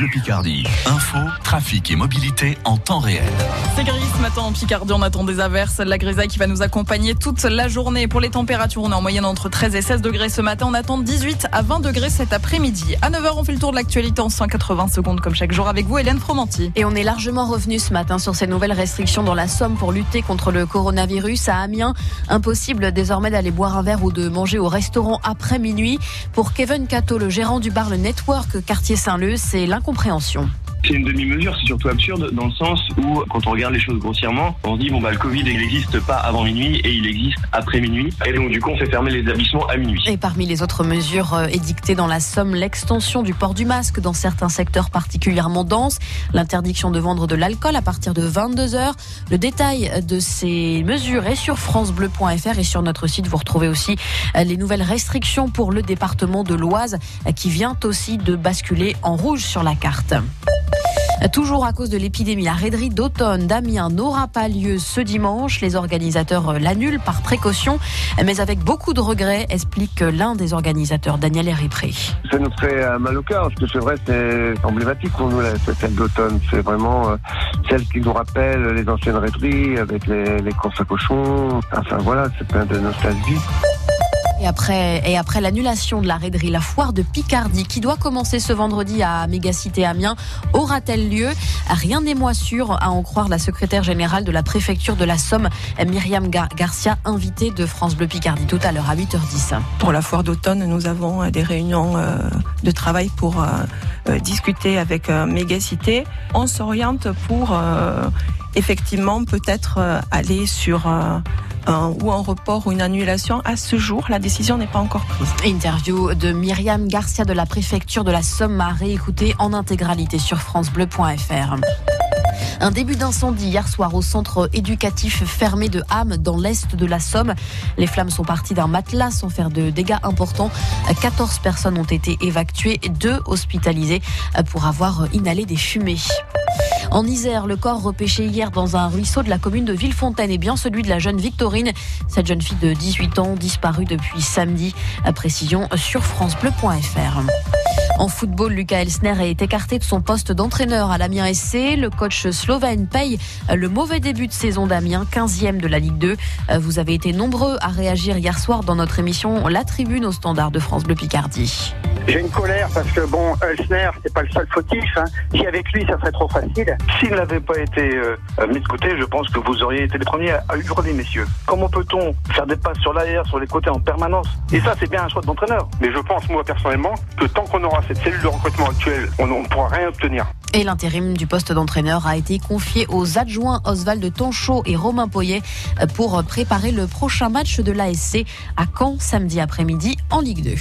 Bleu Picardie. Info, trafic et mobilité en temps réel. C'est gris ce matin en Picardie, on attend des averses, la grisaille qui va nous accompagner toute la journée. Pour les températures, on est en moyenne entre 13 et 16 degrés ce matin, on attend 18 à 20 degrés cet après-midi. À 9h, on fait le tour de l'actualité en 180 secondes comme chaque jour avec vous, Hélène Fromanti. Et on est largement revenu ce matin sur ces nouvelles restrictions dans la Somme pour lutter contre le coronavirus. À Amiens, impossible désormais d'aller boire un verre ou de manger au restaurant après minuit. Pour Kevin Cato, le gérant du bar Le Network quartier Saint-Leu, c'est l'incompréhension. C'est une demi-mesure, c'est surtout absurde dans le sens où, quand on regarde les choses grossièrement, on se dit, bon, bah, le Covid, il n'existe pas avant minuit et il existe après minuit. Et donc, du coup, on fait fermer les établissements à minuit. Et parmi les autres mesures euh, édictées dans la Somme, l'extension du port du masque dans certains secteurs particulièrement denses, l'interdiction de vendre de l'alcool à partir de 22 heures. Le détail de ces mesures est sur francebleu.fr et sur notre site, vous retrouvez aussi euh, les nouvelles restrictions pour le département de l'Oise euh, qui vient aussi de basculer en rouge sur la carte. Toujours à cause de l'épidémie, la raiderie d'automne d'Amiens n'aura pas lieu ce dimanche. Les organisateurs l'annulent par précaution, mais avec beaucoup de regrets, explique l'un des organisateurs, Daniel Héripré. Ça nous fait euh, mal au cœur, parce que c'est vrai, c'est emblématique pour nous, cette fête d'automne. C'est vraiment euh, celle qui nous rappelle les anciennes raideries avec les, les courses à cochons. Enfin voilà, c'est plein de nostalgie. Et après, et après l'annulation de la raiderie, la foire de Picardie, qui doit commencer ce vendredi à Mégacité Amiens, aura-t-elle lieu? Rien n'est moins sûr, à en croire la secrétaire générale de la préfecture de la Somme, Myriam Garcia, invitée de France Bleu Picardie tout à l'heure à 8h10. Pour la foire d'automne, nous avons euh, des réunions euh, de travail pour euh, discuter avec Mégacité. On s'oriente pour effectivement peut-être aller sur ou un report ou une annulation. À ce jour, la décision n'est pas encore prise. Interview de Myriam Garcia de la préfecture de la Somme à réécouter en intégralité sur francebleu.fr. Un début d'incendie hier soir au centre éducatif fermé de Ham dans l'est de la Somme. Les flammes sont parties d'un matelas sans faire de dégâts importants. 14 personnes ont été évacuées, deux hospitalisées pour avoir inhalé des fumées. En Isère, le corps repêché hier dans un ruisseau de la commune de Villefontaine est bien celui de la jeune Victorine. Cette jeune fille de 18 ans disparue depuis samedi. À précision sur francebleu.fr. En football, Lucas Elsner est écarté de son poste d'entraîneur à l'Amiens SC. Le coach slovène paye le mauvais début de saison d'Amiens, 15e de la Ligue 2. Vous avez été nombreux à réagir hier soir dans notre émission La Tribune au standard de France Bleu Picardie. J'ai une colère parce que bon, Elsner, c'est pas le seul fautif. Hein. Si avec lui, ça serait trop facile. S'il n'avait pas été euh, mis de côté, je pense que vous auriez été les premiers à, hurler, messieurs. Comment peut-on faire des passes sur l'arrière, sur les côtés en permanence? Et ça, c'est bien un choix d'entraîneur. Mais je pense, moi, personnellement, que tant qu'on aura cette cellule de recrutement actuelle, on ne pourra rien obtenir. Et l'intérim du poste d'entraîneur a été confié aux adjoints Oswald Tonchot et Romain Poyet pour préparer le prochain match de l'ASC à Caen samedi après-midi en Ligue 2.